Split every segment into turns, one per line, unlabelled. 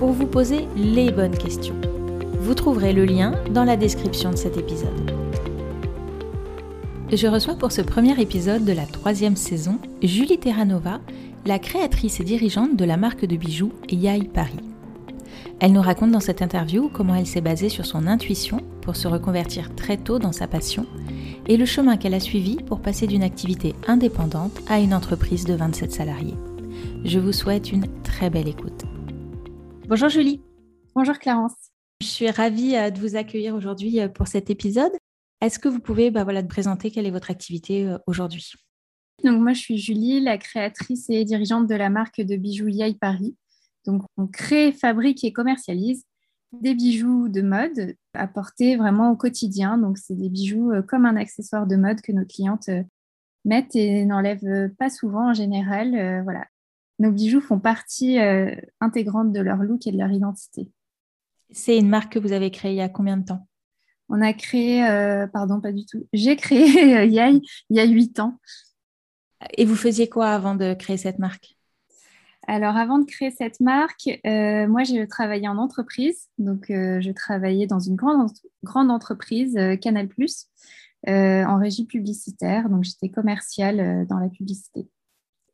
pour vous poser les bonnes questions. Vous trouverez le lien dans la description de cet épisode. Je reçois pour ce premier épisode de la troisième saison Julie Terranova, la créatrice et dirigeante de la marque de bijoux Yai Paris. Elle nous raconte dans cette interview comment elle s'est basée sur son intuition pour se reconvertir très tôt dans sa passion et le chemin qu'elle a suivi pour passer d'une activité indépendante à une entreprise de 27 salariés. Je vous souhaite une très belle écoute. Bonjour Julie.
Bonjour Clarence.
Je suis ravie euh, de vous accueillir aujourd'hui euh, pour cet épisode. Est-ce que vous pouvez bah, voilà, présenter quelle est votre activité euh, aujourd'hui?
Donc moi je suis Julie, la créatrice et dirigeante de la marque de bijoux Yai Paris. Donc on crée, fabrique et commercialise des bijoux de mode à porter vraiment au quotidien. Donc c'est des bijoux comme un accessoire de mode que nos clientes mettent et n'enlèvent pas souvent en général. Voilà, nos bijoux font partie euh, intégrante de leur look et de leur identité.
C'est une marque que vous avez créée il y a combien de temps?
On a créé, euh, pardon, pas du tout. J'ai créé euh, Yai il y a huit ans.
Et vous faisiez quoi avant de créer cette marque?
Alors, avant de créer cette marque, moi, j'ai travaillé en entreprise. Donc, je travaillais dans une grande, grande entreprise, Canal+, en régie publicitaire. Donc, j'étais commerciale dans la publicité.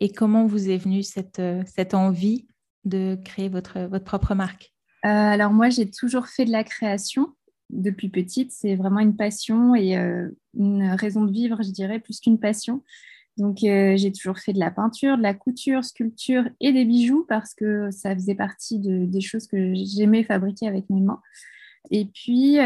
Et comment vous est venue cette, euh, cette envie de créer votre, votre propre marque?
Euh, Alors moi, j'ai toujours fait de la création depuis petite. C'est vraiment une passion et euh, une raison de vivre, je dirais, plus qu'une passion. Donc j'ai toujours fait de la peinture, de la couture, sculpture et des bijoux parce que ça faisait partie de, des choses que j'aimais fabriquer avec mes mains. Et puis,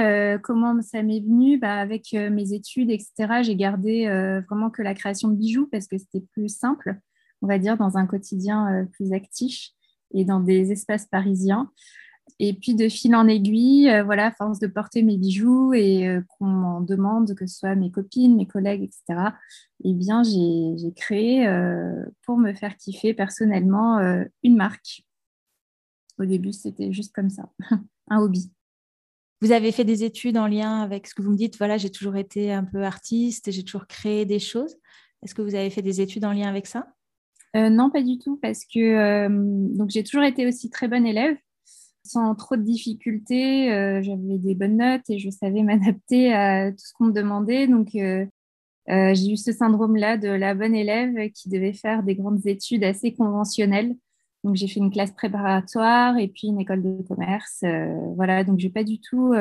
comment ça m'est venu? Bah, Avec mes études, etc., j'ai gardé vraiment que la création de bijoux parce que c'était plus simple on va dire, dans un quotidien euh, plus actif et dans des espaces parisiens. Et puis de fil en aiguille, euh, voilà, à force de porter mes bijoux et euh, qu'on m'en demande, que ce soit mes copines, mes collègues, etc., eh bien, j'ai créé pour me faire kiffer personnellement une marque. Au début, c'était juste comme ça, un hobby.
Vous avez fait des études en lien avec ce que vous me dites, voilà, j'ai toujours été un peu artiste j'ai toujours créé des choses. Est-ce que vous avez fait des études en lien avec ça?
Euh, non, pas du tout, parce que euh, j'ai toujours été aussi très bonne élève, sans trop de difficultés. Euh, j'avais des bonnes notes et je savais m'adapter à tout ce qu'on me demandait. Donc j'ai eu ce syndrome-là de la bonne élève qui devait faire des grandes études assez conventionnelles. Donc j'ai fait une classe préparatoire et puis une école de commerce. voilà, donc j'ai pas du tout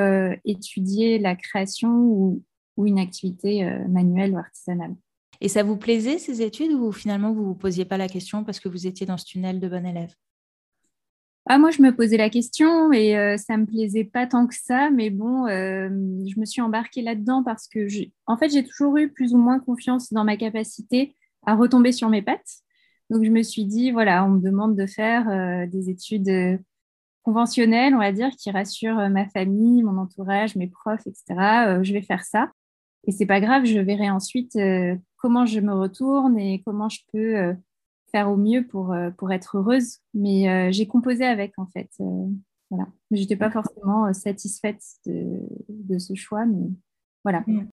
étudié la création ou une activité manuelle ou artisanale.
Et ça vous plaisait ces études ou finalement vous ne vous posiez pas la question parce que vous étiez dans ce tunnel de bon élève?
Ah, moi, je me posais la question et euh, ça ne me plaisait pas tant que ça, mais bon, euh, je me suis embarquée là-dedans parce que, en fait, j'ai toujours eu plus ou moins confiance dans ma capacité à retomber sur mes pattes. Donc, je me suis dit, voilà, on me demande de faire euh, des études conventionnelles, on va dire, qui rassurent ma famille, mon entourage, mes profs, etc. je vais faire ça. Et c'est pas grave, je verrai ensuite comment je me retourne et comment je peux euh, faire au mieux pour, euh, pour être heureuse. Mais euh, j'ai composé avec, en fait. voilà. Mais je n'étais pas forcément satisfaite de, de, ce choix, mais voilà. Mm.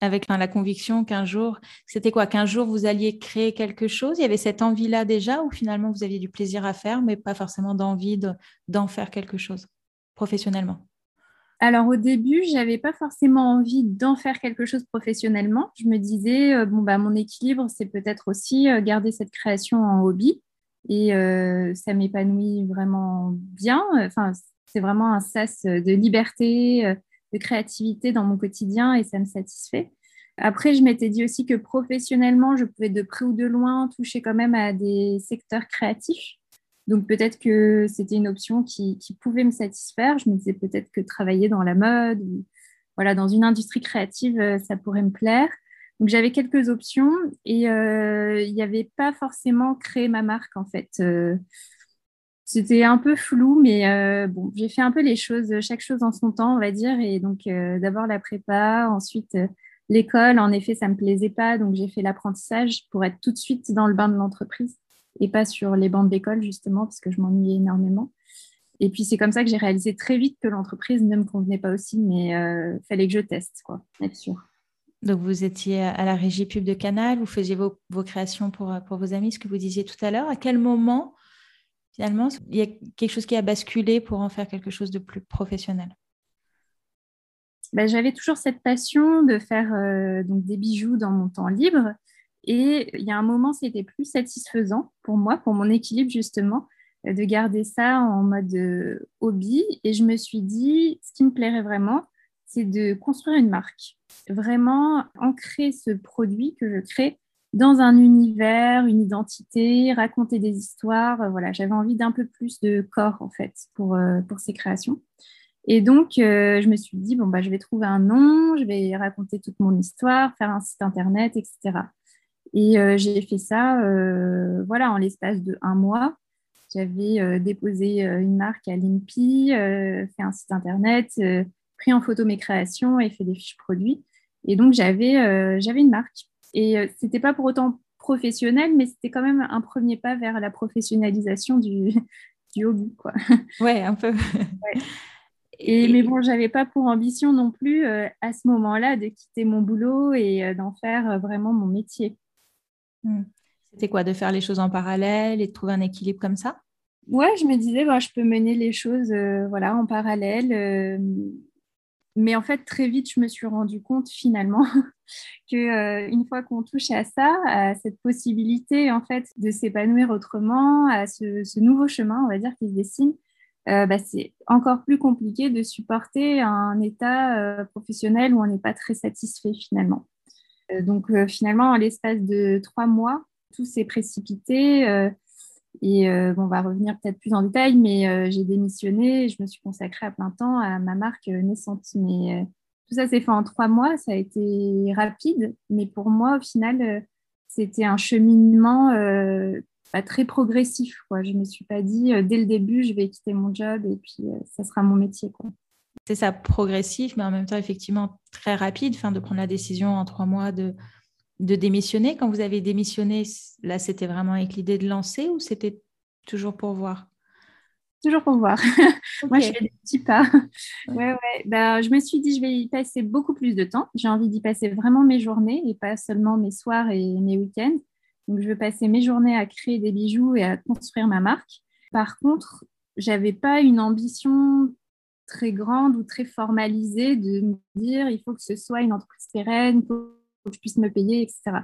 Avec la conviction qu'un jour, c'était quoi Qu'un jour vous alliez créer quelque chose? Il y avait cette envie-là déjà, ou finalement vous aviez du plaisir à faire, mais pas forcément d'envie d'en faire quelque chose professionnellement?
Alors au début, j'avais pas forcément envie d'en faire quelque chose professionnellement. Je me disais euh, bon bah mon équilibre, c'est peut-être aussi euh, garder cette création en hobby et euh, ça m'épanouit vraiment bien. Enfin, c'est vraiment un sas de liberté, de créativité dans mon quotidien et ça me satisfait. Après, je m'étais dit aussi que professionnellement, je pouvais de près ou de loin toucher quand même à des secteurs créatifs. Donc peut-être que c'était une option qui, pouvait me satisfaire. Je me disais peut-être que travailler dans la mode, ou, voilà, dans une industrie créative, euh, ça pourrait me plaire. Donc j'avais quelques options et euh, il n'y avait pas forcément créé ma marque en fait. Euh, C'était un peu flou, mais bon, j'ai fait un peu les choses, chaque chose en son temps, on va dire. Et donc, d'abord la prépa, ensuite l'école. En effet, ça me plaisait pas, donc j'ai fait l'apprentissage pour être tout de suite dans le bain de l'entreprise et pas sur les bancs d'école, justement, parce que je m'ennuyais énormément. Et puis, c'est comme ça que j'ai réalisé très vite que l'entreprise ne me convenait pas aussi, mais il euh, fallait que je teste, quoi, être sûr.
Donc, vous étiez à la régie pub de Canal, vous faisiez vos, créations pour, pour vos amis, ce que vous disiez tout à l'heure. À quel moment, finalement, il y a quelque chose qui a basculé pour en faire quelque chose de plus professionnel?
Ben, J'avais toujours cette passion de faire euh, donc des bijoux dans mon temps libre. Et il y a un moment, c'était plus satisfaisant pour moi, pour mon équilibre justement, de garder ça en mode euh, hobby. Et je me suis dit, ce qui me plairait vraiment, c'est de construire une marque. Vraiment ancrer ce produit que je crée dans un univers, une identité, raconter des histoires. Voilà, j'avais envie d'un peu plus de corps en fait pour, euh, pour ces créations. Et donc, euh, je me suis dit, bon, bah, je vais trouver un nom, je vais raconter toute mon histoire, faire un site internet, etc. Et j'ai fait ça euh, voilà, en l'espace de un mois. J'avais euh, déposé euh, une marque à l'INPI, euh, fait un site internet, pris en photo mes créations et fait des fiches produits. Et donc, j'avais j'avais une marque. Et ce n'était pas pour autant professionnel, mais c'était quand même un premier pas vers la professionnalisation du, du hobby. Quoi.
Ouais, un peu.
Et, mais bon, j'avais pas pour ambition non plus à ce moment-là de quitter mon boulot et d'en faire vraiment mon métier.
Hmm. C'était quoi De faire les choses en parallèle et de trouver un équilibre comme ça?
Ouais, je me disais, bah, je peux mener les choses euh, en parallèle. Euh, mais en fait, très vite, je me suis rendu compte finalement que euh, une fois qu'on touche à ça, à cette possibilité en fait de s'épanouir autrement, à ce, nouveau chemin, on va dire, qui se dessine, bah, c'est encore plus compliqué de supporter un état professionnel où on n'est pas très satisfait finalement. Donc finalement, à l'espace de trois mois, tout s'est précipité. Euh, et euh, on va revenir peut-être plus en détail, mais euh, j'ai démissionné et je me suis consacrée à plein temps à ma marque naissante. Mais tout ça s'est fait en trois mois, ça a été rapide, mais pour moi, au final, c'était un cheminement pas très progressif. Je ne me suis pas dit dès le début, je vais quitter mon job et puis ça sera mon métier.
C'est ça, progressif, mais en même temps, effectivement, très rapide, fin, de prendre la décision en trois mois de de démissionner. Quand vous avez démissionné, là, c'était vraiment avec l'idée de lancer ou c'était toujours pour voir?
Toujours pour voir. Moi, je fais des petits pas. Ouais, ouais. Bah, je me suis dit, je vais y passer beaucoup plus de temps. J'ai envie d'y passer vraiment mes journées et pas seulement mes soirs et mes week-ends. Donc, je veux passer mes journées à créer des bijoux et à construire ma marque. Par contre, j'avais pas une ambition très grande ou très formalisée de me dire il faut que ce soit une entreprise pérenne, que je puisse me payer, etc.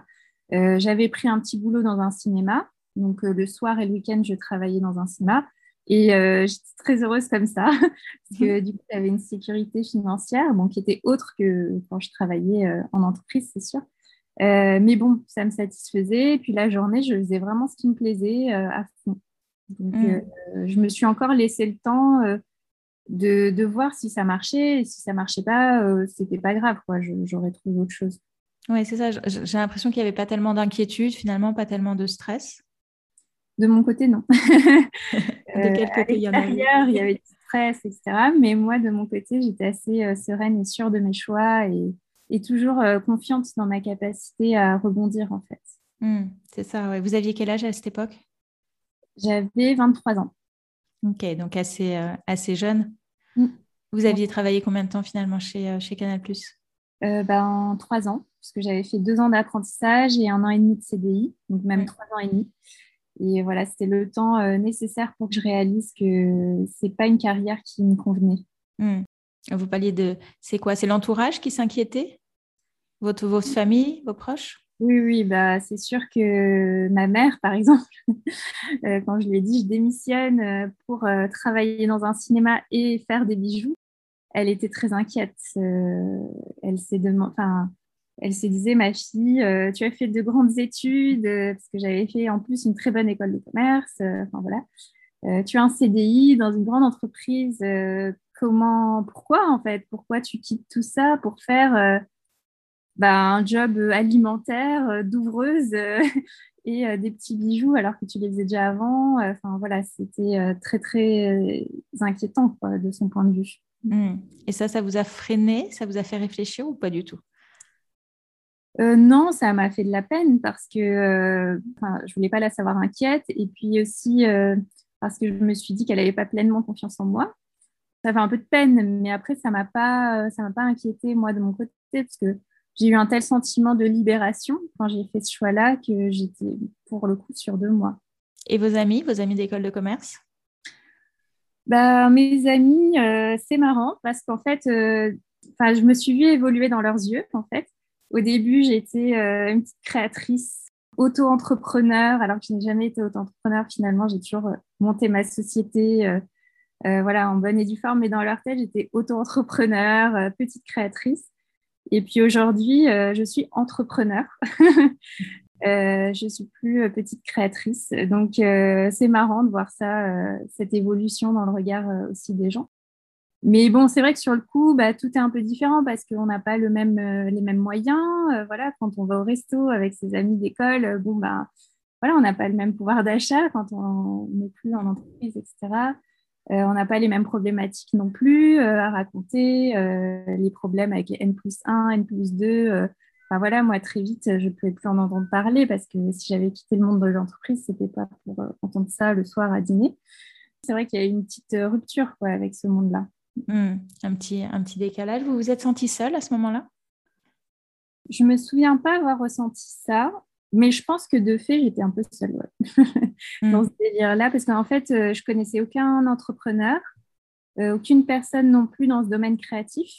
Euh, j'avais pris un petit boulot dans un cinéma. Donc, euh, le soir et le week-end, je travaillais dans un cinéma. Et euh, j'étais très heureuse comme ça, parce que du coup, j'avais une sécurité financière bon, qui était autre que quand je travaillais en entreprise, c'est sûr. mais bon, ça me satisfaisait. Et puis la journée, je faisais vraiment ce qui me plaisait à fond. Donc, mm. je me suis encore laissé le temps de, de, voir si ça marchait. Et si ça marchait pas, c'était pas grave. J'aurais trouvé autre chose.
Oui, c'est ça. J'ai l'impression qu'il n'y avait pas tellement d'inquiétude, finalement, pas tellement de stress.
De mon côté, non. de quel côté il y en avait? Il y avait du stress, etc. Mais moi, de mon côté, j'étais assez euh, sereine et sûre de mes choix et, toujours euh, confiante dans ma capacité à rebondir, en fait.
Mmh, c'est ça, ouais. Vous aviez quel âge à cette époque?
J'avais 23 ans.
Ok, donc assez, euh, assez jeune. Mmh. Vous aviez travaillé combien de temps finalement chez, chez Canal
ben, Trois ans parce que j'avais fait deux ans d'apprentissage et un an et demi de CDI, donc même trois ans et demi. Et voilà, c'était le temps euh, nécessaire pour que je réalise que c'est pas une carrière qui me convenait.
Hmm. Vous parliez de, c'est quoi? C'est l'entourage qui s'inquiétait? Votre, votre famille, vos proches?
Oui, oui, bah, c'est sûr que ma mère, par exemple, euh, quand je lui ai dit je démissionne euh, pour travailler dans un cinéma et faire des bijoux, elle était très inquiète. elle s'est demandé, enfin, elle se disait, ma fille, euh, tu as fait de grandes études, euh, parce que j'avais fait en plus une très bonne école de commerce. Euh, enfin voilà. tu as un CDI dans une grande entreprise. comment, pourquoi en fait? Pourquoi tu quittes tout ça pour faire bah, un job alimentaire d'ouvreuse et des petits bijoux alors que tu les faisais déjà avant. Enfin voilà, c'était très très inquiétant de son point de vue.
Mmh. Et ça, ça vous a freiné? Ça vous a fait réfléchir ou pas du tout?
Euh, non, ça m'a fait de la peine parce que euh, je voulais pas la savoir inquiète et puis aussi euh, parce que je me suis dit qu'elle n'avait pas pleinement confiance en moi. Ça fait un peu de peine, mais après ça m'a pas ça m'a pas inquiété moi de mon côté parce que j'ai eu un tel sentiment de libération quand j'ai fait ce choix-là que j'étais pour le coup sûre de moi.
Et vos amis, vos amis d'école de commerce?
Bah, mes amis, euh, c'est marrant parce qu'en fait, je me suis vue évoluer dans leurs yeux en fait. Au début, j'étais euh, une petite créatrice auto-entrepreneur, alors que je n'ai jamais été auto-entrepreneur. Finalement, j'ai toujours euh, monté ma société euh, voilà, en bonne et due forme, mais dans leur tête, j'étais auto-entrepreneur, petite créatrice. Et puis aujourd'hui, je suis entrepreneur. je suis plus petite créatrice. Donc, c'est marrant de voir ça, cette évolution dans le regard aussi des gens. Mais bon, c'est vrai que sur le coup, bah, tout est un peu différent parce qu'on n'a pas euh, les mêmes moyens. Euh, voilà, quand on va au resto avec ses amis d'école, euh, bon, bah, voilà, on n'a pas le même pouvoir d'achat quand on n'est plus en entreprise, etc. on n'a pas les mêmes problématiques non plus à raconter, les problèmes avec N plus 1, N plus 2. Enfin, voilà, moi, très vite, je ne pouvais plus en entendre parler parce que si j'avais quitté le monde de l'entreprise, ce n'était pas pour entendre ça le soir à dîner. C'est vrai qu'il y a une petite rupture quoi, avec ce monde-là.
Hmm, un, petit, un petit décalage. Vous vous êtes senti seule à ce moment-là?
Je ne me souviens pas avoir ressenti ça, mais je pense que de fait, j'étais un peu seule hmm. dans ce délire-là, parce qu'en fait, euh, je connaissais aucun entrepreneur, euh, aucune personne non plus dans ce domaine créatif,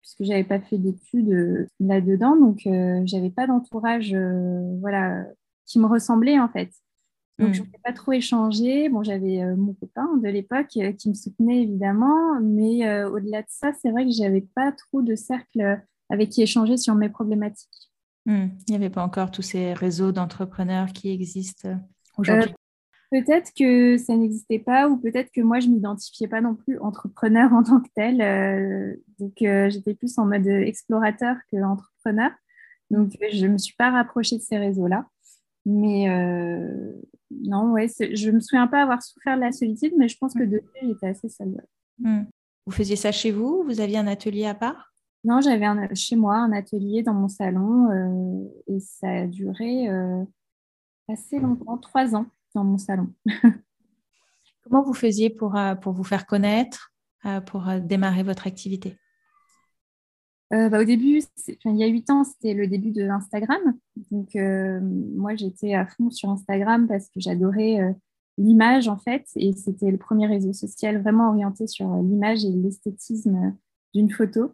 puisque je n'avais pas fait d'études euh, là-dedans, donc je n'avais pas d'entourage voilà, qui me ressemblait en fait. Donc, je ne mm. pas trop échanger. Bon, j'avais euh, mon copain de l'époque euh, qui me soutenait évidemment, mais euh, au-delà de ça, c'est vrai que je n'avais pas trop de cercle avec qui échanger sur mes problématiques.
Mm. Il n'y avait pas encore tous ces réseaux d'entrepreneurs qui existent aujourd'hui.
peut-être que ça n'existait pas, ou peut-être que moi, je ne m'identifiais pas non plus entrepreneur en tant que tel. donc, j'étais plus en mode explorateur que entrepreneur. Donc, je ne me suis pas rapprochée de ces réseaux-là. Mais euh, non, ouais, je ne me souviens pas avoir souffert de la solitude, mais je pense que depuis, j'étais assez seule.
Mm. Vous faisiez ça chez vous? Vous aviez un atelier à part?
Non, j'avais chez moi un atelier dans mon salon euh, et ça a duré euh, assez longtemps, trois ans dans mon salon.
Comment vous faisiez pour, pour vous faire connaître, pour démarrer votre activité?
Euh, bah, au début, il y a huit ans, c'était le début de Instagram. Donc, euh, moi, j'étais à fond sur Instagram parce que j'adorais euh, l'image, en fait. Et c'était le premier réseau social vraiment orienté sur l'image et l'esthétisme d'une photo.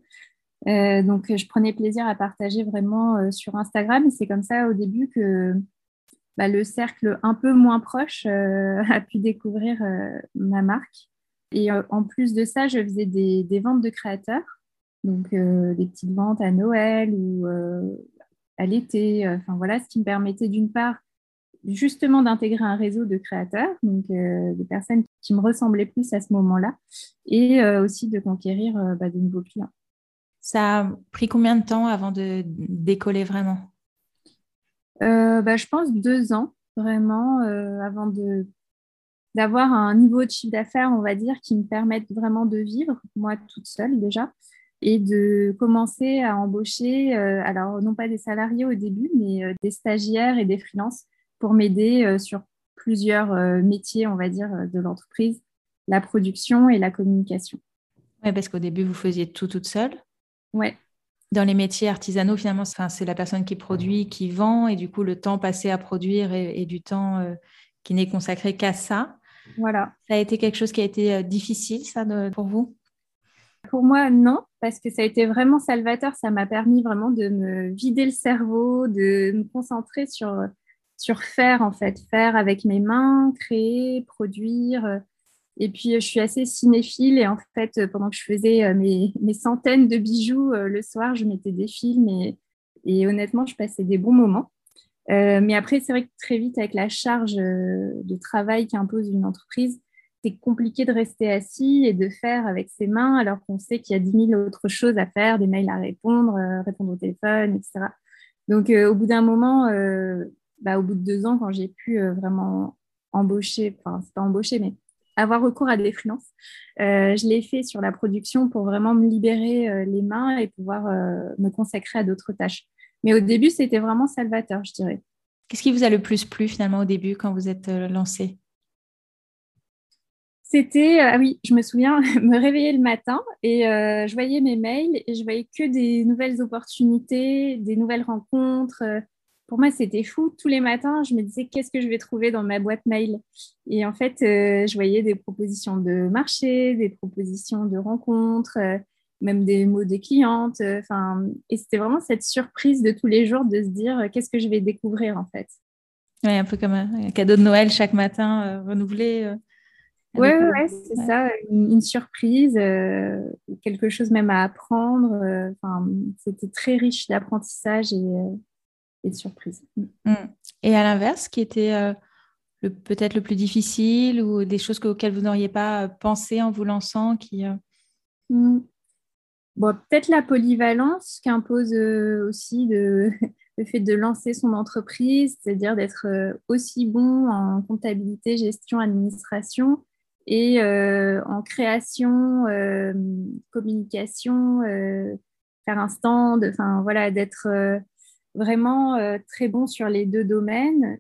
Donc, je prenais plaisir à partager vraiment sur Instagram. C'est comme ça, au début, que bah, le cercle un peu moins proche a pu découvrir ma marque. Et en plus de ça, je faisais des ventes de créateurs. Donc, euh, des petites ventes à Noël ou euh, à l'été. Euh, enfin, voilà, ce qui me permettait d'une part justement d'intégrer un réseau de créateurs, donc de personnes qui me ressemblaient plus à ce moment-là, et aussi de conquérir bah, de nouveaux clients.
Ça a pris combien de temps avant de décoller vraiment?
Bah, Je pense deux ans, vraiment, avant de d'avoir un niveau de chiffre d'affaires, on va dire, qui me permette vraiment de vivre, moi toute seule déjà, et de commencer à embaucher, euh, alors non pas des salariés au début, mais euh, des stagiaires et des freelances pour m'aider euh, sur plusieurs métiers, on va dire, de l'entreprise, la production et la communication.
Oui, parce qu'au début, vous faisiez tout toute seule.
Oui.
Dans les métiers artisanaux, finalement, c'est la personne qui produit, qui vend, et du coup, le temps passé à produire et, du temps qui n'est consacré qu'à ça.
Voilà.
Ça a été quelque chose qui a été difficile, ça, pour vous?
Pour moi, non, parce que ça a été vraiment salvateur. Ça m'a permis vraiment de me vider le cerveau, de me concentrer sur, sur faire, en fait, faire avec mes mains, créer, produire. Et puis, je suis assez cinéphile et en fait, pendant que je faisais euh, mes, centaines de bijoux euh, le soir, je mettais des films et, honnêtement, je passais des bons moments. Euh, mais après, c'est vrai que très vite, avec la charge de travail qu'impose une entreprise, c'est compliqué de rester assis et de faire avec ses mains alors qu'on sait qu'il y a 10 000 autres choses à faire, des mails à répondre, répondre au téléphone, etc. Donc, au bout d'un moment, bah, au bout de deux ans, quand j'ai pu vraiment embaucher, enfin, c'est pas embaucher, mais avoir recours à des freelances. Euh, je l'ai fait sur la production pour vraiment me libérer euh, les mains et pouvoir euh, me consacrer à d'autres tâches. Mais au début, c'était vraiment salvateur, je dirais.
Qu'est-ce qui vous a le plus plu finalement au début quand vous êtes lancé?
C'était, ah oui, je me souviens, me réveiller le matin et je voyais mes mails et je voyais que des nouvelles opportunités, des nouvelles rencontres pour moi, c'était fou. Tous les matins, je me disais qu'est-ce que je vais trouver dans ma boîte mail? Et en fait, euh, je voyais des propositions de marché, des propositions de rencontres, euh, même des mots des clientes. Euh, et c'était vraiment cette surprise de tous les jours de se dire qu'est-ce que je vais découvrir en fait.
Oui, un peu comme un, cadeau de Noël chaque matin renouvelé.
Oui, ouais, c'est ça, une, surprise, quelque chose même à apprendre. Enfin, c'était très riche d'apprentissage et et de surprise.
Mm. Et à l'inverse, qui était euh, peut-être le plus difficile ou des choses auxquelles vous n'auriez pas euh, pensé en vous lançant qui, euh,
mm. bon, Peut-être la polyvalence qu'impose aussi de, le fait de lancer son entreprise, c'est-à-dire d'être aussi bon en comptabilité, gestion, administration et en création, communication, faire un stand, enfin voilà, d'être vraiment euh, très bon sur les deux domaines.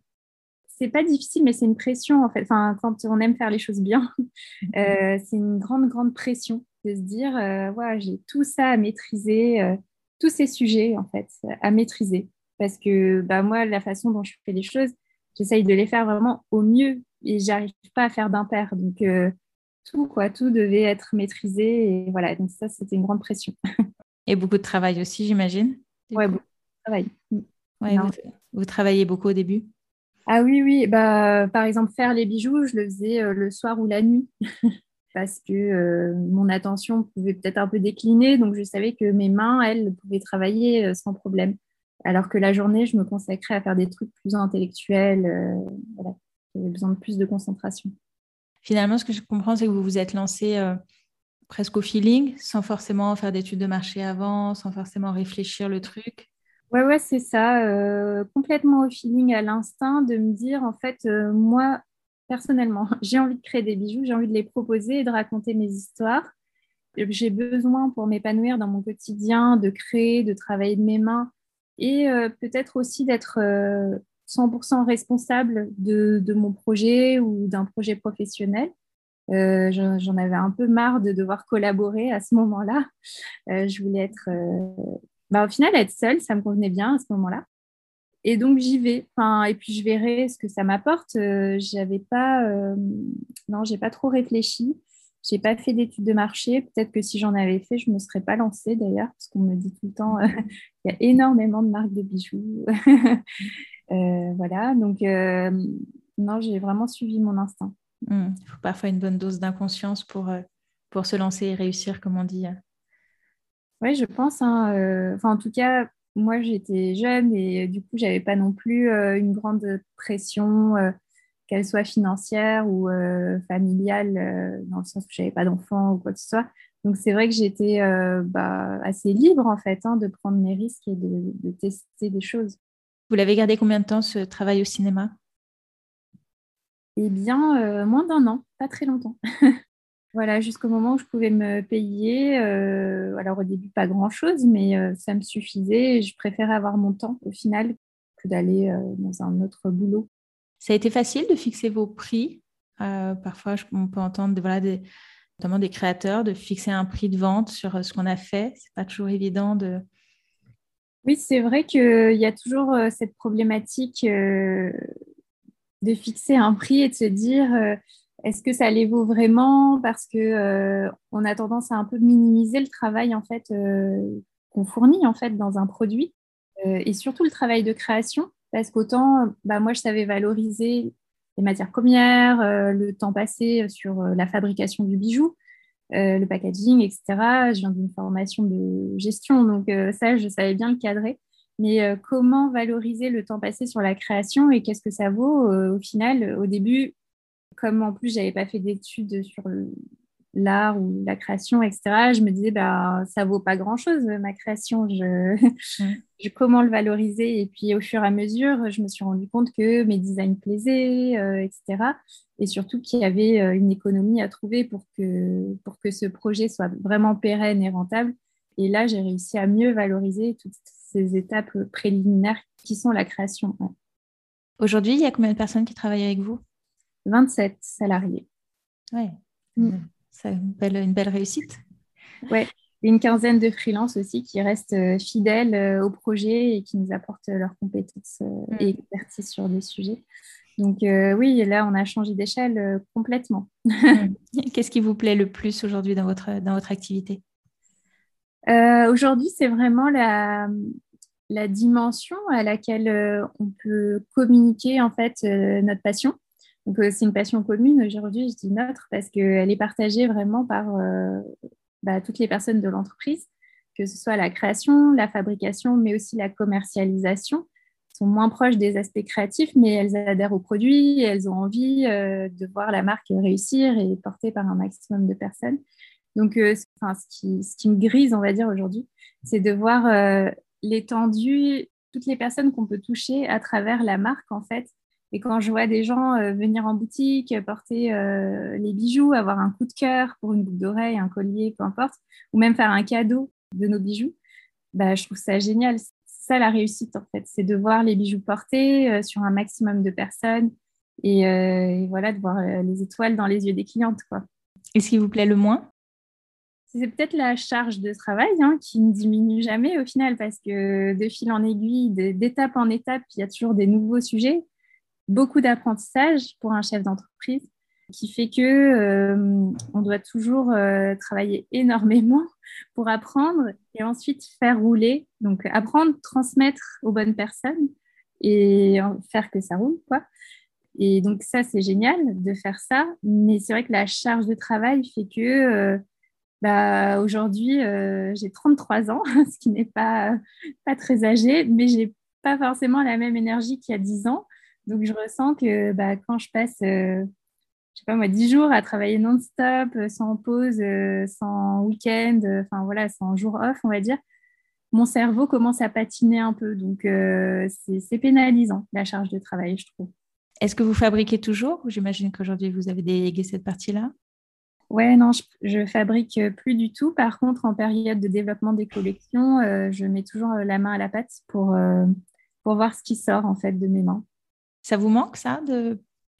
C'est pas difficile, mais c'est une pression en fait. Enfin, quand on aime faire les choses bien, euh, c'est une grande, grande pression de se dire euh, ouais, j'ai tout ça à maîtriser, tous ces sujets en fait à maîtriser. Parce que bah, moi, la façon dont je fais les choses, j'essaye de les faire vraiment au mieux et j'arrive pas à faire d'impair. Donc, tout, quoi, tout devait être maîtrisé. Et voilà, donc ça, c'était une grande pression.
et beaucoup de travail aussi, j'imagine.
Ouais, beaucoup
Mm. vous, travaillez beaucoup au début?
Ah oui, oui. Bah, par exemple, faire les bijoux, je le faisais euh, le soir ou la nuit. parce que euh, mon attention pouvait peut-être un peu décliner, donc je savais que mes mains, elles, pouvaient travailler euh, sans problème. Alors que la journée, je me consacrais à faire des trucs plus intellectuels. voilà. J'avais besoin de plus de concentration.
Finalement, ce que je comprends, c'est que vous vous êtes lancé presque au feeling, sans forcément faire d'études de marché avant, sans forcément réfléchir le truc.
Ouais, ouais, c'est ça. Euh, complètement au feeling, à l'instinct, de me dire, en fait, euh, moi, personnellement, j'ai envie de créer des bijoux, j'ai envie de les proposer et de raconter mes histoires. J'ai besoin pour m'épanouir dans mon quotidien, de créer, de travailler de mes mains et euh, peut-être aussi d'être 100% responsable de, de, mon projet ou d'un projet professionnel. J'en avais un peu marre de devoir collaborer à ce moment-là. je voulais être bah, au final, être seule, ça me convenait bien à ce moment-là. Et donc, j'y vais. Enfin, et puis, je verrai ce que ça m'apporte. Euh, j'avais pas, euh, non, j'ai pas trop réfléchi. J'ai pas fait d'études de marché. Peut-être que si j'en avais fait, je me serais pas lancée d'ailleurs, parce qu'on me dit tout le temps, euh, il y a énormément de marques de bijoux. voilà. Donc, non, j'ai vraiment suivi mon instinct.
Hmm. Il faut parfois une bonne dose d'inconscience pour, pour se lancer et réussir, comme on dit.
Oui, je pense. Hein, euh, enfin, en tout cas, moi, j'étais jeune et euh, du coup, j'avais pas non plus euh, une grande pression, qu'elle soit financière ou familiale, dans le sens où j'avais pas d'enfant ou quoi que ce soit. Donc, c'est vrai que j'étais bah, assez libre, en fait, hein, de prendre mes risques et de, de tester des choses.
Vous l'avez gardé combien de temps, ce travail au cinéma?
Eh bien, moins d'un an, pas très longtemps. Voilà, jusqu'au moment où je pouvais me payer. Euh, alors au début, pas grand-chose, mais euh, ça me suffisait. Et je préférais avoir mon temps au final que d'aller euh, dans un autre boulot.
Ça a été facile de fixer vos prix. parfois, on peut entendre voilà, des, notamment des créateurs de fixer un prix de vente sur ce qu'on a fait. C'est pas toujours évident de.
Oui, c'est vrai qu'il y a toujours cette problématique de fixer un prix et de se dire est-ce que ça les vaut vraiment Parce que euh, on a tendance à un peu minimiser le travail en fait euh, qu'on fournit en fait dans un produit euh, et surtout le travail de création? Parce qu'autant bah, moi je savais valoriser les matières premières, le temps passé sur la fabrication du bijou, le packaging, etc. Je viens d'une formation de gestion donc ça je savais bien le cadrer. Mais comment valoriser le temps passé sur la création et qu'est-ce que ça vaut au final Au début, comme en plus, j'avais pas fait d'études sur l'art ou la création, etc., je me disais, bah, ça vaut pas grand-chose, ma création. Je... je... comment le valoriser? Et puis, au fur et à mesure, je me suis rendu compte que mes designs plaisaient, etc. Et surtout qu'il y avait une économie à trouver pour que, pour que ce projet soit vraiment pérenne et rentable. Et là, j'ai réussi à mieux valoriser toutes ces étapes préliminaires qui sont la création.
Aujourd'hui, il y a combien de personnes qui travaillent avec vous?
27 salariés.
Oui, mm. c'est une belle, réussite.
Oui, une quinzaine de freelances aussi qui restent euh, fidèles euh, au projet et qui nous apportent leurs compétences euh, mm. et expertise sur des sujets. Donc oui, là, on a changé d'échelle complètement.
Mm. Qu'est-ce qui vous plaît le plus aujourd'hui dans votre, dans votre activité?
Aujourd'hui, c'est vraiment la, la dimension à laquelle euh, on peut communiquer en fait euh, notre passion. Euh, c'est une passion commune aujourd'hui, je dis notre parce qu'elle est partagée vraiment par bah, toutes les personnes de l'entreprise, que ce soit la création, la fabrication, mais aussi la commercialisation sont moins proches des aspects créatifs, mais elles adhèrent au produit, et elles ont envie de voir la marque réussir et portée par un maximum de personnes. Donc, ce, qui, ce, qui, me grise, on va dire aujourd'hui, c'est de voir l'étendue, toutes les personnes qu'on peut toucher à travers la marque, en fait. Et quand je vois des gens euh, venir en boutique, porter euh, les bijoux, avoir un coup de cœur pour une boucle d'oreille, un collier, peu importe, ou même faire un cadeau de nos bijoux, bah, je trouve ça génial. C'est ça la réussite, en fait. C'est de voir les bijoux portés euh, sur un maximum de personnes et, et voilà, de voir les étoiles dans les yeux des clientes. Quoi.
Et ce qui vous plaît le moins?
C'est peut-être la charge de travail hein, qui ne diminue jamais au final parce que de fil en aiguille, d'étape en étape, il y a toujours des nouveaux sujets, beaucoup d'apprentissage pour un chef d'entreprise qui fait que euh, on doit toujours euh, travailler énormément pour apprendre et ensuite faire rouler. Donc apprendre, transmettre aux bonnes personnes et faire que ça roule quoi. Et donc ça c'est génial de faire ça, mais c'est vrai que la charge de travail fait que euh, bah, Aujourd'hui, j'ai 33 ans, ce qui n'est pas, pas très âgé, mais je n'ai pas forcément la même énergie qu'il y a 10 ans. Donc, je ressens que bah, quand je passe, euh, je sais pas moi, 10 jours à travailler non-stop, euh, sans pause, sans week-end, enfin voilà, sans jour off, on va dire, mon cerveau commence à patiner un peu. Donc, c'est pénalisant, la charge de travail, je trouve.
Est-ce que vous fabriquez toujours J'imagine qu'aujourd'hui, vous avez délégué cette partie-là?
Ouais, non, je, fabrique plus du tout. Par contre, en période de développement des collections, euh, je mets toujours euh, la main à la pâte pour, euh, pour voir ce qui sort en fait de mes mains.
Ça vous manque ça,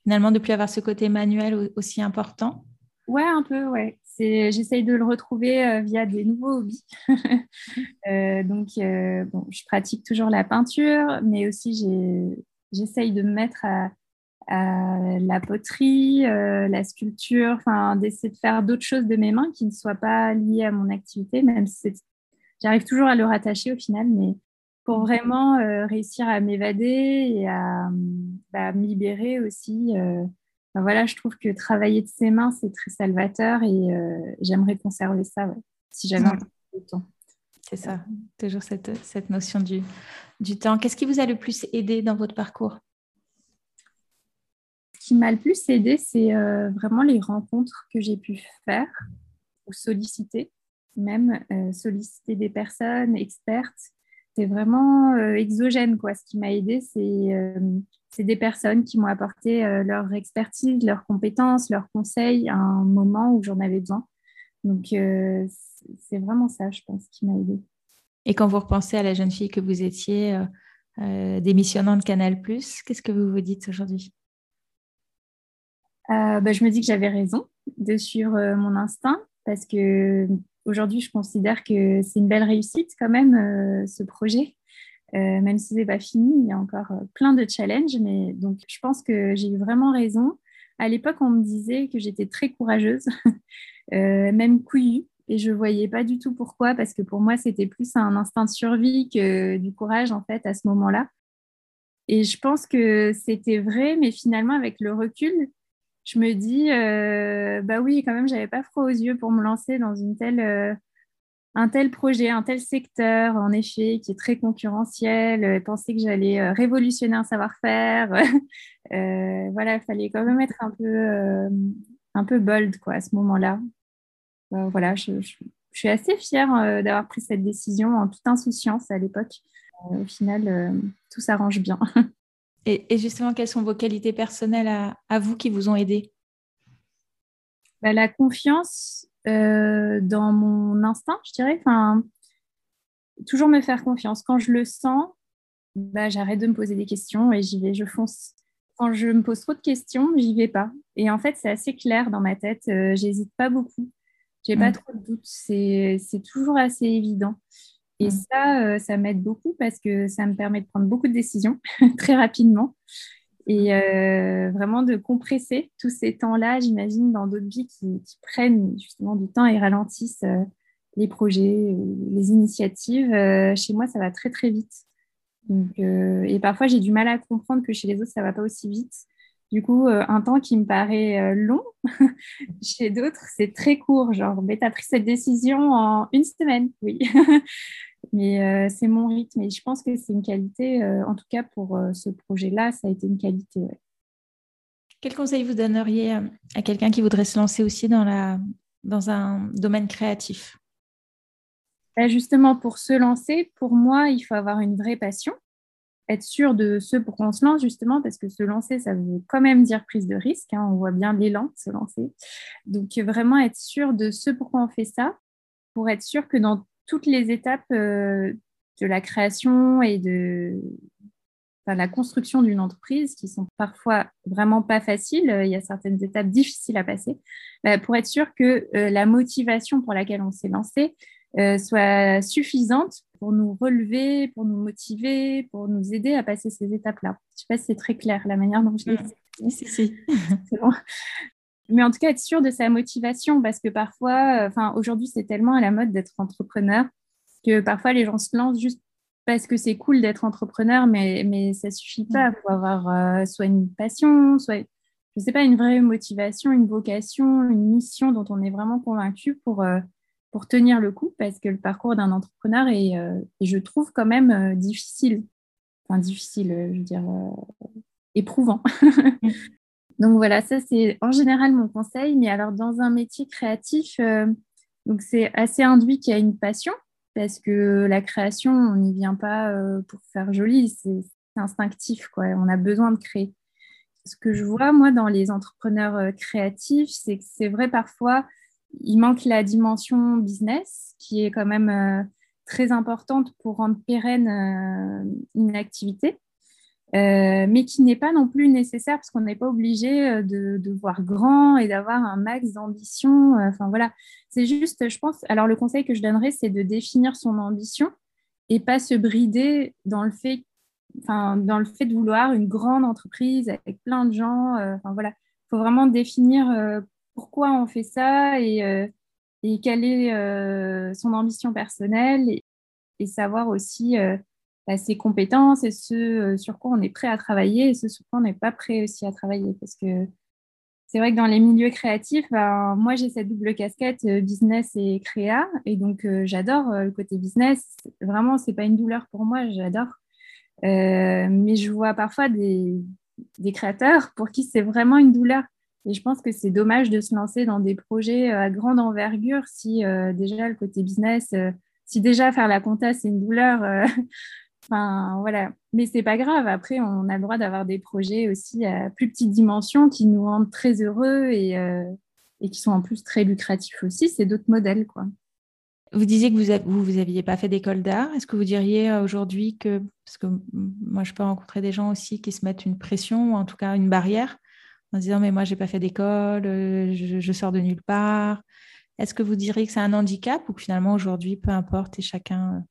finalement de plus avoir ce côté manuel aussi important?
Ouais, un peu, ouais. J'essaye de le retrouver via des nouveaux hobbies. donc, bon, je pratique toujours la peinture, mais aussi j'essaye de me mettre à, la poterie, euh, la sculpture, enfin d'essayer de faire d'autres choses de mes mains qui ne soient pas liées à mon activité, même si j'arrive toujours à le rattacher au final, mais pour vraiment euh, réussir à m'évader et à, bah, me libérer aussi. Euh, voilà, je trouve que travailler de ses mains, c'est très salvateur et j'aimerais conserver ça si j'avais peu de temps.
C'est ça, toujours cette, cette notion du, du temps. Qu'est-ce qui vous a le plus aidé dans votre parcours?
Qui m'a le plus aidé, c'est euh, vraiment les rencontres que j'ai pu faire ou solliciter, même euh, solliciter des personnes expertes. C'est vraiment euh, exogène, quoi. Ce qui m'a aidé, c'est des personnes qui m'ont apporté leur expertise, leurs compétences, leurs conseils à un moment où j'en avais besoin. Donc, c'est vraiment ça, je pense, qui m'a aidé.
Et quand vous repensez à la jeune fille que vous étiez, démissionnant de Canal, qu'est-ce que vous vous dites aujourd'hui?
Euh, bah, je me dis que j'avais raison de suivre euh, mon instinct parce que aujourd'hui, je considère que c'est une belle réussite quand même, euh, ce projet. même si ce n'est pas fini, il y a encore plein de challenges. Mais donc, je pense que j'ai eu vraiment raison. À l'époque, on me disait que j'étais très courageuse, même couillue. Et je voyais pas du tout pourquoi, parce que pour moi, c'était plus un instinct de survie que du courage, en fait, à ce moment-là. Et je pense que c'était vrai, mais finalement, avec le recul, je me dis, euh, bah oui, quand même, j'avais pas froid aux yeux pour me lancer dans une telle, euh, un tel projet, un tel secteur, en effet, qui est très concurrentiel, euh, penser que j'allais révolutionner un savoir-faire, voilà, il fallait quand même être un peu, un peu bold quoi, à ce moment-là. voilà, je, suis assez fière d'avoir pris cette décision en toute insouciance à l'époque. au final, tout s'arrange bien.
Et, justement, quelles sont vos qualités personnelles à, vous qui vous ont aidé?
Bah, La confiance dans mon instinct, je dirais. Enfin, toujours me faire confiance. Quand je le sens, bah, j'arrête de me poser des questions et j'y vais, je fonce. Quand je me pose trop de questions, j'y vais pas. Et en fait, c'est assez clair dans ma tête. Euh, j'hésite pas beaucoup. J'ai pas mm. trop de doutes. C'est toujours assez évident. Et mm. ça, euh, ça m'aide beaucoup parce que ça me permet de prendre beaucoup de décisions très rapidement et euh, vraiment de compresser tous ces temps-là, j'imagine, dans d'autres vies qui, prennent justement du temps et ralentissent les projets, les initiatives. chez moi, ça va très très vite. Euh, et parfois, j'ai du mal à comprendre que chez les autres, ça ne va pas aussi vite. Du coup, euh, un temps qui me paraît euh, long, chez d'autres, c'est très court. Genre, mais tu as pris cette décision en une semaine, oui. mais c'est mon rythme et je pense que c'est une qualité, en tout cas pour ce projet-là, ça a été une qualité.
Quel conseil vous donneriez à quelqu'un qui voudrait se lancer aussi dans, la, dans un domaine créatif?
Bah, justement, pour se lancer, pour moi, il faut avoir une vraie passion, être sûr de ce pour quoi on se lance, justement, parce que se lancer, ça veut quand même dire prise de risque. Hein. on voit bien l'élan de se lancer. Donc, vraiment être sûr de ce pourquoi on fait ça, pour être sûr que dans toutes les étapes euh, de la création et de la construction d'une entreprise, qui sont parfois vraiment pas faciles, il y a certaines étapes difficiles à passer, bah, pour être sûr que euh, la motivation pour laquelle on s'est lancé, euh, soit suffisante pour nous relever, pour nous motiver, pour nous aider à passer ces étapes-là. Je ne sais pas si c'est très clair la manière dont je l'ai.
Si, si.
Mais en tout cas, être sûr de sa motivation, parce que parfois, euh, enfin, aujourd'hui, c'est tellement à la mode d'être entrepreneur que parfois les gens se lancent juste parce que c'est cool d'être entrepreneur, mais, mais ça ne suffit pas. Il faut avoir euh, soit une passion, soit, je ne sais pas, une vraie motivation, une vocation, une mission dont on est vraiment convaincu pour, pour tenir le coup parce que le parcours d'un entrepreneur est, euh, je trouve, quand même euh, difficile. Enfin, difficile, euh, je veux dire, éprouvant. donc voilà, ça c'est en général mon conseil. Mais alors, dans un métier créatif, donc c'est assez induit qu'il y a une passion parce que la création, on n'y vient pas pour faire joli, c'est instinctif, quoi. On a besoin de créer. Ce que je vois, moi, dans les entrepreneurs créatifs, c'est que c'est vrai parfois, il manque la dimension business qui est quand même euh, très importante pour rendre pérenne euh, une activité, euh, mais qui n'est pas non plus nécessaire parce qu'on n'est pas obligé de, voir grand et d'avoir un max d'ambition. Enfin voilà, c'est juste, je pense. Alors le conseil que je donnerais, c'est de définir son ambition et pas se brider dans le fait, enfin dans le fait de vouloir une grande entreprise avec plein de gens. enfin voilà, il faut vraiment définir pourquoi on fait ça et, euh, quelle est euh, son ambition personnelle et, savoir aussi euh, bah, ses compétences et ce sur quoi on est prêt à travailler et ce sur quoi on n'est pas prêt aussi à travailler. Parce que c'est vrai que dans les milieux créatifs, ben, moi j'ai cette double casquette business et créa et donc j'adore le côté business. Vraiment, c'est pas une douleur pour moi, j'adore. mais je vois parfois des créateurs pour qui c'est vraiment une douleur et je pense que c'est dommage de se lancer dans des projets euh, à grande envergure si euh, déjà le côté business, euh, si déjà faire la compta, c'est une douleur. enfin, voilà. Mais c'est pas grave. Après, on a le droit d'avoir des projets aussi à plus petite dimension qui nous rendent très heureux et, qui sont en plus très lucratifs aussi. C'est d'autres modèles, quoi.
Vous disiez que vous vous, aviez pas fait d'école d'art. Est-ce que vous diriez aujourd'hui que, parce que moi je peux rencontrer des gens aussi qui se mettent une pression ou en tout cas une barrière en disant mais moi j'ai pas fait d'école, euh, je, sors de nulle part. Est-ce que vous diriez que c'est un handicap ou que finalement aujourd'hui peu importe et chacun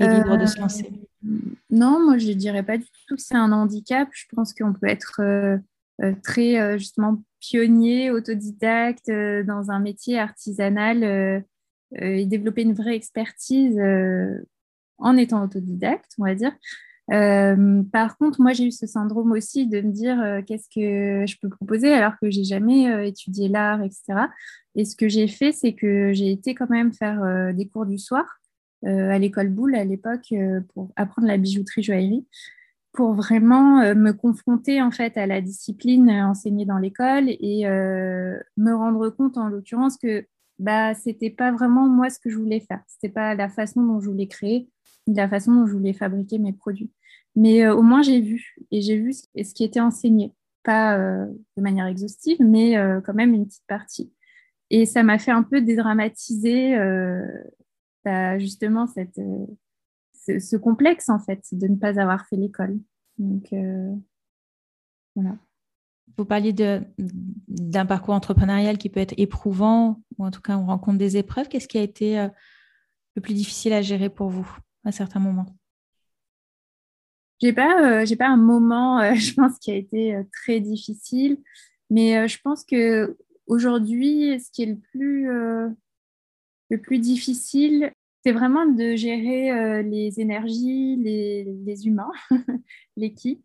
euh, est libre de se lancer?
Euh, Non, moi je dirais pas du tout que c'est un handicap. Je pense qu'on peut être très justement pionnier, autodidacte dans un métier artisanal et développer une vraie expertise en étant autodidacte, on va dire. Euh, par contre, moi, j'ai eu ce syndrome aussi de me dire euh, qu'est-ce que je peux proposer alors que j'ai jamais euh, étudié l'art, etc. Et ce que j'ai fait, c'est que j'ai été quand même faire des cours du soir à l'école Boulle à l'époque pour apprendre la bijouterie joaillerie. pour vraiment me confronter en fait à la discipline enseignée dans l'école et me rendre compte en l'occurrence que bah c'était pas vraiment moi ce que je voulais faire. C'était pas la façon dont je voulais créer, la façon dont je voulais fabriquer mes produits. Mais au moins j'ai vu et j'ai vu ce qui était enseigné, pas de manière exhaustive, mais quand même une petite partie. Et ça m'a fait un peu dédramatiser bah, justement ce, complexe, en fait, de ne pas avoir fait l'école. Donc, euh, voilà.
Vous parliez d'un parcours entrepreneurial qui peut être éprouvant, ou en tout cas, on rencontre des épreuves. Qu'est-ce qui a été euh, le plus difficile à gérer pour vous à certains moments?
J'ai pas, euh, j'ai pas un moment, je pense, qui a été très difficile, mais je pense que aujourd'hui, ce qui est le plus, le plus difficile, c'est vraiment de gérer euh, les énergies, les, humains, l'équipe,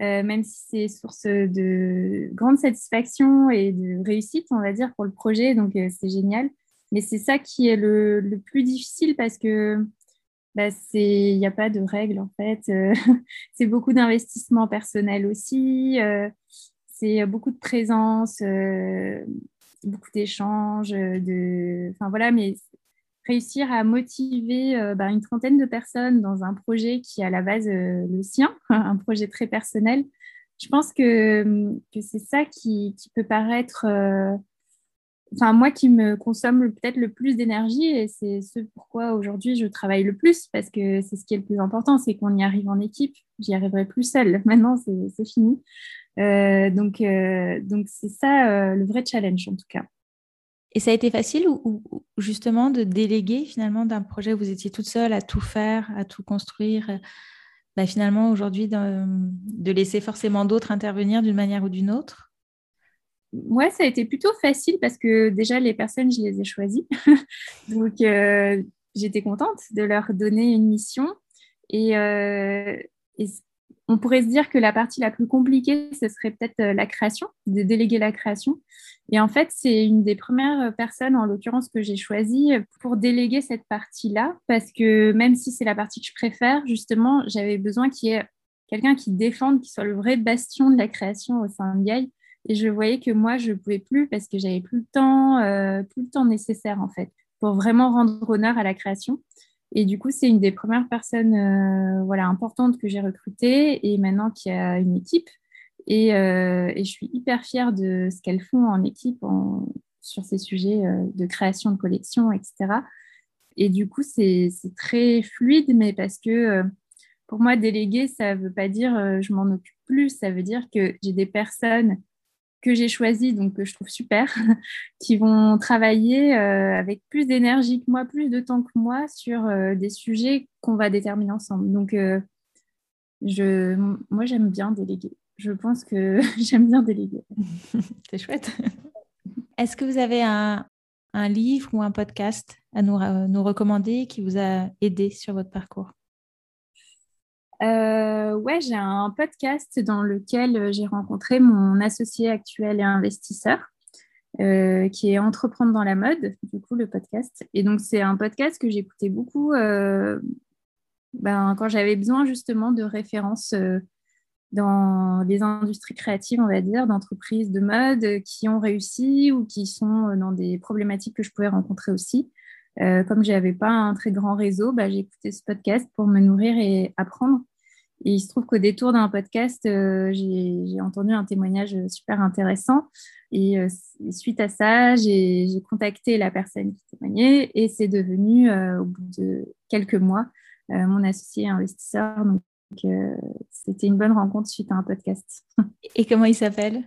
euh, même si c'est source de grande satisfaction et de réussite, on va dire, pour le projet. Donc, euh, c'est génial. Mais c'est ça qui est le, plus difficile parce que bah, il n'y a pas de règles, en fait. c'est beaucoup d'investissement personnel aussi. c'est beaucoup de présence, beaucoup d'échanges. De... Enfin, voilà, mais réussir à motiver euh, bah, une trentaine de personnes dans un projet qui est à la base euh, le sien, un projet très personnel, je pense que, que c'est ça qui, qui, peut paraître, euh, enfin moi qui me consomme peut-être le plus d'énergie et c'est ce pourquoi aujourd'hui je travaille le plus parce que c'est ce qui est le plus important, c'est qu'on y arrive en équipe. J'y arriverai plus seule. Maintenant, c'est fini. donc, donc c'est ça le vrai challenge en tout cas.
Et ça a été facile ou, justement de déléguer finalement d'un projet où vous étiez toute seule à tout faire, à tout construire bah, Finalement, aujourd'hui, de, laisser forcément d'autres intervenir d'une manière ou d'une autre?
Ouais, ça a été plutôt facile parce que déjà, les personnes, je les ai choisies. Donc, euh, j'étais contente de leur donner une mission. Et, euh, on pourrait se dire que la partie la plus compliquée, ce serait peut-être euh, la création, de déléguer la création. Et en fait, c'est une des premières personnes, en l'occurrence, que j'ai choisie pour déléguer cette partie-là, parce que même si c'est la partie que je préfère, justement, j'avais besoin qu'il y ait quelqu'un qui défende, qui soit le vrai bastion de la création au sein de GAI. Et je voyais que moi, je ne pouvais plus parce que j'avais plus le temps, euh, plus le temps nécessaire, en fait, pour vraiment rendre honneur à la création. Et du coup, c'est une des premières personnes euh, voilà, importantes que j'ai recrutées et maintenant qui a une équipe. Et, euh, et, je suis hyper fière de ce qu'elles font en équipe sur ces sujets de création de collection, etc. Et du coup, c'est très fluide, mais parce que pour moi, déléguer, ça ne veut pas dire je m'en occupe plus, ça veut dire que j'ai des personnes que j'ai choisi, donc que je trouve super, qui vont travailler euh, avec plus d'énergie que moi, plus de temps que moi sur euh, des sujets qu'on va déterminer ensemble. Donc, euh, je, moi, j'aime bien déléguer. Je pense que j'aime bien déléguer.
C'est chouette. Est-ce que vous avez un, livre ou un podcast à nous recommander qui vous a aidé sur votre parcours?
Euh, ouais, j'ai un podcast dans lequel euh, j'ai rencontré mon associé actuel et investisseur, euh, qui est Entreprendre dans la mode, du coup, le podcast. Et donc, c'est un podcast que j'écoutais beaucoup ben, quand j'avais besoin justement de références dans les industries créatives, on va dire, d'entreprises de mode qui ont réussi ou qui sont dans des problématiques que je pouvais rencontrer aussi. comme je n'avais pas un très grand réseau, bah, j'ai écouté ce podcast pour me nourrir et apprendre. Et il se trouve qu'au détour d'un podcast, euh, j'ai entendu un témoignage super intéressant. Et euh, suite à ça, j'ai contacté la personne qui témoignait et c'est devenu, euh, au bout de quelques mois, mon associé investisseur. Donc, c'était une bonne rencontre suite à un podcast.
Et comment il s'appelle?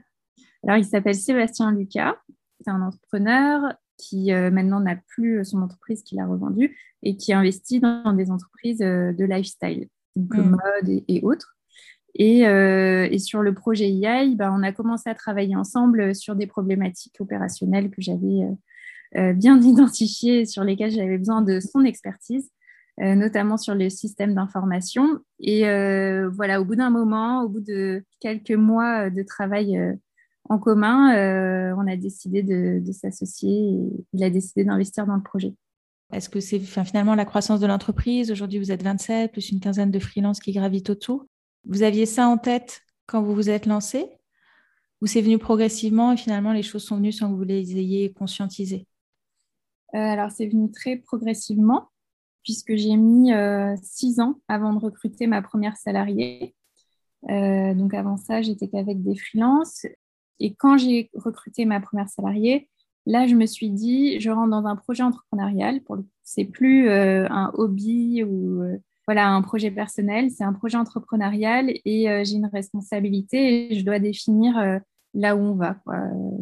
Alors, il s'appelle Sébastien Lucas. C'est un entrepreneur qui maintenant n'a plus son entreprise qu'il a revendue et qui investit dans des entreprises de lifestyle donc mm. mode et, autres. Euh, et, sur le projet IAI, bah, on a commencé à travailler ensemble sur des problématiques opérationnelles que j'avais euh, euh, bien identifiées, sur lesquelles j'avais besoin de son expertise, notamment sur les systèmes d'information. Et voilà, au bout d'un moment, au bout de quelques mois de travail en commun, on a décidé de, de s'associer et il a décidé d'investir dans le projet.
Est-ce que c'est finalement la croissance de l'entreprise? Aujourd'hui, vous êtes 27, plus une quinzaine de freelances qui gravitent autour. Vous aviez ça en tête quand vous vous êtes lancé? Ou c'est venu progressivement et finalement les choses sont venues sans que vous les ayez conscientisées?
Euh, Alors c'est venu très progressivement puisque j'ai mis euh, six ans avant de recruter ma première salariée. Euh, donc avant ça, j'étais qu'avec des freelances. Et quand j'ai recruté ma première salariée, là, je me suis dit, je rentre dans un projet entrepreneurial. Pour le... C'est plus un hobby ou voilà, un projet personnel, c'est un projet entrepreneurial et euh, j'ai une responsabilité et je dois définir euh, là où on va.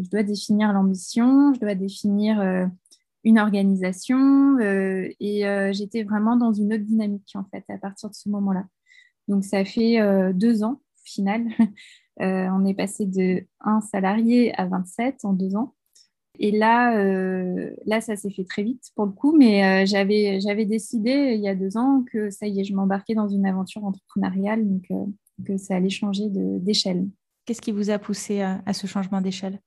Je dois définir l'ambition, je dois définir euh, une organisation et j'étais vraiment dans une autre dynamique en fait à partir de ce moment-là. Donc ça fait deux ans au final. on est passé de un salarié à 27 en deux ans. Et là, euh, là ça s'est fait très vite pour le coup, mais euh, j'avais, j'avais décidé il y a deux ans que ça y est, je m'embarquais dans une aventure entrepreneuriale, donc euh, que ça allait changer d'échelle.
Qu'est-ce qui vous a poussé à, ce changement d'échelle?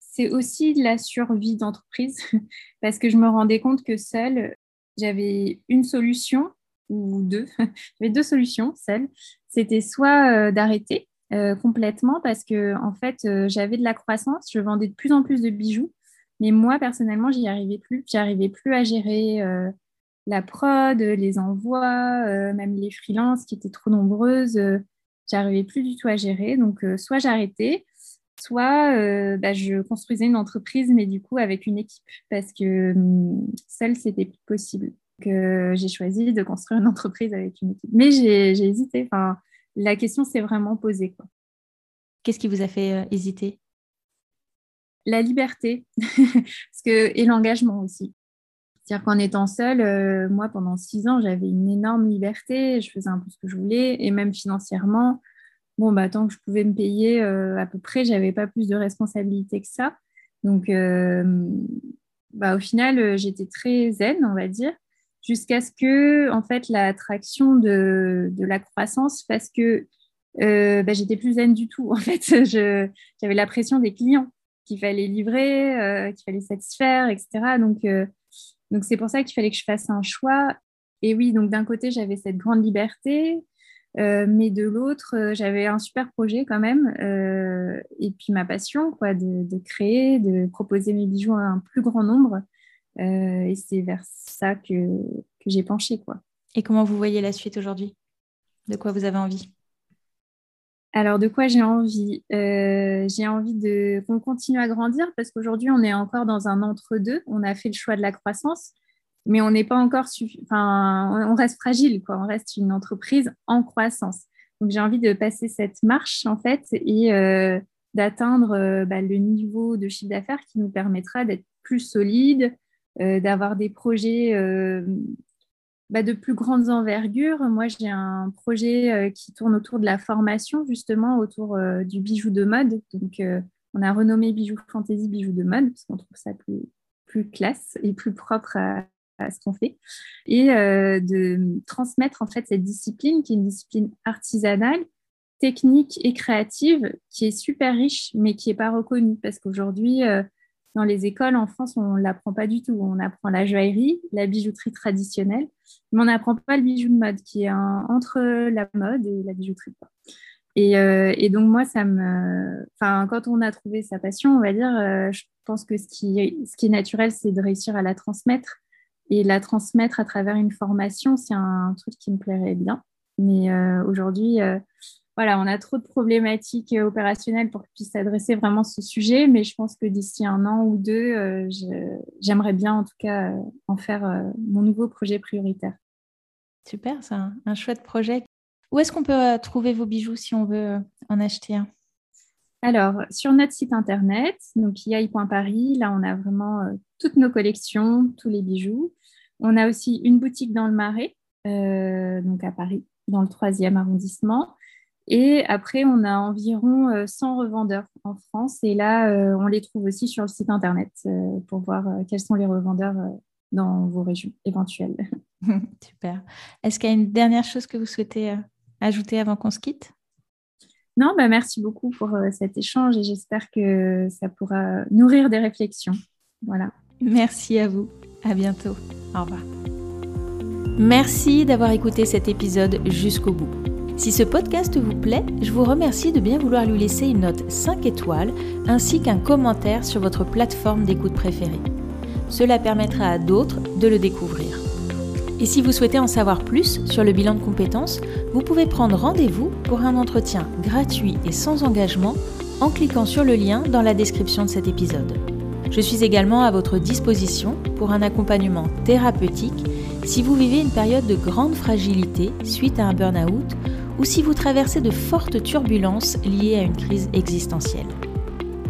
C'est aussi de la survie d'entreprise, parce que je me rendais compte que seule, j'avais une solution ou deux, j'avais deux solutions seule. C'était soit d'arrêter euh, complètement parce que en fait euh, j'avais de la croissance, je vendais de plus en plus de bijoux, mais moi personnellement j'y arrivais plus, j'arrivais plus à gérer euh, la prod, les envois, même les freelances qui étaient trop nombreuses, j'arrivais plus du tout à gérer. Donc soit j'arrêtais, soit bah, je construisais une entreprise, mais du coup avec une équipe parce que hum, seule c'était plus possible. Donc j'ai choisi de construire une entreprise avec une équipe, mais j'ai hésité. Enfin, la question s'est vraiment posée.
Qu'est-ce qui vous a fait euh, hésiter?
La liberté Parce que, et l'engagement aussi. C'est-à-dire qu'en étant seule, euh, moi, pendant six ans, j'avais une énorme liberté, je faisais un peu ce que je voulais, et même financièrement, bon, bah, tant que je pouvais me payer euh, à peu près, j'avais pas plus de responsabilité que ça. Donc, bah, au final, j'étais très zen, on va dire jusqu'à ce que en fait l'attraction de, la croissance fasse que euh, bah, j'étais plus zen du tout. En fait, j'avais la pression des clients qu'il fallait livrer, euh, qu'il fallait satisfaire, etc. Donc, euh, donc c'est pour ça qu'il fallait que je fasse un choix. Et oui, donc d'un côté, j'avais cette grande liberté, mais de l'autre, j'avais un super projet quand même, et puis ma passion, quoi, de, créer, de proposer mes bijoux à un plus grand nombre. Euh, et c'est vers ça que, que j'ai penché. Quoi.
Et comment vous voyez la suite aujourd'hui? De quoi vous avez envie?
Alors, de quoi j'ai envie? Euh, J'ai envie de qu'on continue à grandir parce qu'aujourd'hui, on est encore dans un entre-deux. On a fait le choix de la croissance, mais on n'est pas encore. Enfin, on reste fragile, quoi. On reste une entreprise en croissance. Donc, j'ai envie de passer cette marche, en fait, et euh, d'atteindre bah, le niveau de chiffre d'affaires qui nous permettra d'être plus solide, d'avoir des projets euh, bah, de plus grandes envergures. Moi, j'ai un projet euh, qui tourne autour de la formation, justement, autour du bijou de mode. Donc, on a renommé Bijou Fantasy Bijou de mode, parce qu'on trouve ça plus, plus classe et plus propre à, ce qu'on fait. Et de transmettre, en fait, cette discipline, qui est une discipline artisanale, technique et créative, qui est super riche, mais qui n'est pas reconnue, parce qu'aujourd'hui, dans les écoles en France, on ne l'apprend pas du tout. On apprend la joaillerie, la bijouterie traditionnelle, mais on n'apprend pas le bijou de mode qui est entre la mode et la bijouterie. Euh, et, donc moi, ça me, enfin, quand on a trouvé sa passion, on va dire, euh, je pense que ce qui est, naturel, c'est de réussir à la transmettre et la transmettre à travers une formation. C'est un truc qui me plairait bien. Mais euh, aujourd'hui, voilà, on a trop de problématiques opérationnelles pour qu'ils puissent adresser vraiment ce sujet, mais je pense que d'ici un an ou deux, euh, j'aimerais bien en tout cas euh, en faire euh, mon nouveau projet prioritaire.
Super, c'est un, chouette projet. Où est-ce qu'on peut trouver vos bijoux si on veut en acheter un?
Alors, sur notre site internet, donc yai.paris, là, on a vraiment toutes nos collections, tous les bijoux. On a aussi une boutique dans le Marais, donc à Paris, dans le troisième arrondissement. Et après, on a environ 100 euh, revendeurs en France. Et là, euh, on les trouve aussi sur le site Internet euh, pour voir quels sont les revendeurs dans vos régions éventuelles.
Super. Est-ce qu'il y a une dernière chose que vous souhaitez ajouter avant qu'on se quitte?
Non, bah merci beaucoup pour cet échange et j'espère que ça pourra nourrir des réflexions. Voilà.
Merci à vous. À bientôt. Au revoir. Merci d'avoir écouté cet épisode jusqu'au bout. Si ce podcast vous plaît, je vous remercie de bien vouloir lui laisser une note 5 étoiles ainsi qu'un commentaire sur votre plateforme d'écoute préférée. Cela permettra à d'autres de le découvrir. Et si vous souhaitez en savoir plus sur le bilan de compétences, vous pouvez prendre rendez-vous pour un entretien gratuit et sans engagement en cliquant sur le lien dans la description de cet épisode. Je suis également à votre disposition pour un accompagnement thérapeutique si vous vivez une période de grande fragilité suite à un burn-out ou si vous traversez de fortes turbulences liées à une crise existentielle.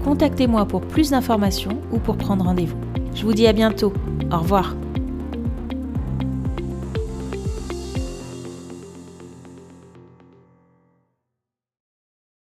Contactez-moi pour plus d'informations ou pour prendre rendez-vous. Je vous dis à bientôt. Au revoir.